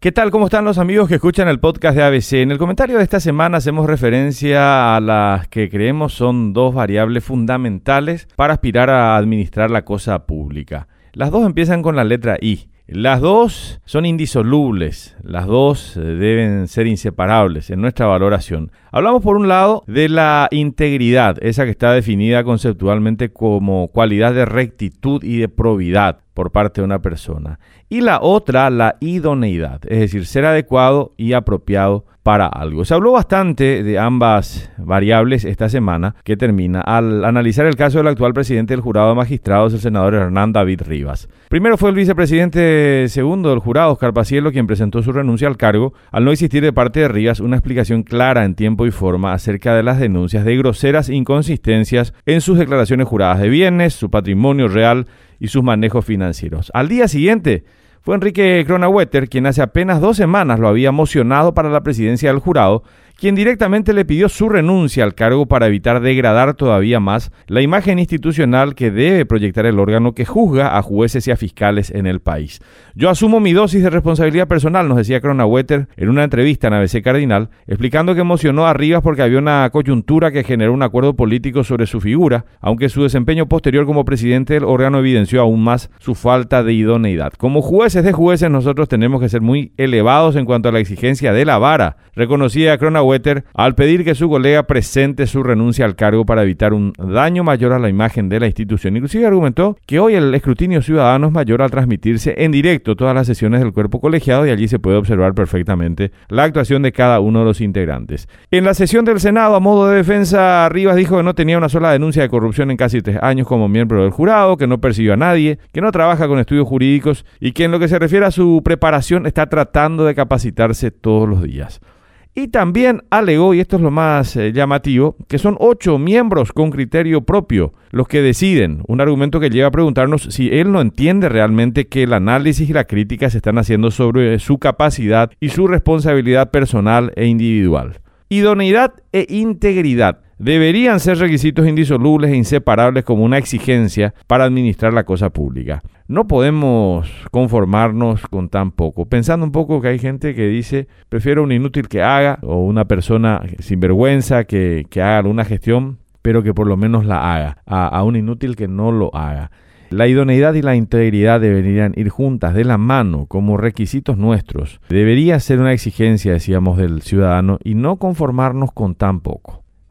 ¿Qué tal? ¿Cómo están los amigos que escuchan el podcast de ABC? En el comentario de esta semana hacemos referencia a las que creemos son dos variables fundamentales para aspirar a administrar la cosa pública. Las dos empiezan con la letra I. Las dos son indisolubles, las dos eh, deben ser inseparables en nuestra valoración. Hablamos por un lado de la integridad, esa que está definida conceptualmente como cualidad de rectitud y de probidad por parte de una persona. Y la otra, la idoneidad, es decir, ser adecuado y apropiado para algo. Se habló bastante de ambas variables esta semana que termina al analizar el caso del actual presidente del jurado de magistrados, el senador Hernán David Rivas. Primero fue el vicepresidente segundo del jurado, Oscar Pacielo, quien presentó su renuncia al cargo al no existir de parte de Rivas una explicación clara en tiempo y forma acerca de las denuncias de groseras inconsistencias en sus declaraciones juradas de bienes, su patrimonio real y sus manejos financieros. Al día siguiente fue Enrique Kronawetter quien hace apenas dos semanas lo había mocionado para la presidencia del jurado quien directamente le pidió su renuncia al cargo para evitar degradar todavía más la imagen institucional que debe proyectar el órgano que juzga a jueces y a fiscales en el país. Yo asumo mi dosis de responsabilidad personal, nos decía Wetter en una entrevista en ABC Cardinal, explicando que emocionó a Rivas porque había una coyuntura que generó un acuerdo político sobre su figura, aunque su desempeño posterior como presidente del órgano evidenció aún más su falta de idoneidad. Como jueces de jueces nosotros tenemos que ser muy elevados en cuanto a la exigencia de la vara, reconocía Al pedir que su colega presente su renuncia al cargo para evitar un daño mayor a la imagen de la institución. Inclusive argumentó que hoy el escrutinio ciudadano es mayor al transmitirse en directo todas las sesiones del cuerpo colegiado y allí se puede observar perfectamente la actuación de cada uno de los integrantes. En la sesión del Senado, a modo de defensa, Rivas dijo que no tenía una sola denuncia de corrupción en casi tres años como miembro del jurado, que no persiguió a nadie, que no trabaja con estudios jurídicos y que en lo que se refiere a su preparación está tratando de capacitarse todos los días. Y también alegó, y esto es lo más eh, llamativo, que son ocho miembros con criterio propio los que deciden. Un argumento que lleva a preguntarnos si él no entiende realmente que el análisis y la crítica se están haciendo sobre su capacidad y su responsabilidad personal e individual. Idoneidad e integridad deberían ser requisitos indisolubles e inseparables como una exigencia para administrar la cosa pública. No podemos conformarnos con tan poco. Pensando un poco que hay gente que dice, prefiero un inútil que haga o una persona sin vergüenza que, haga alguna gestión, pero que por lo menos la haga, a, a un inútil que no lo haga. La idoneidad y la integridad deberían ir juntas de la mano como requisitos nuestros. Debería ser una exigencia, decíamos, del ciudadano y no conformarnos con tan poco.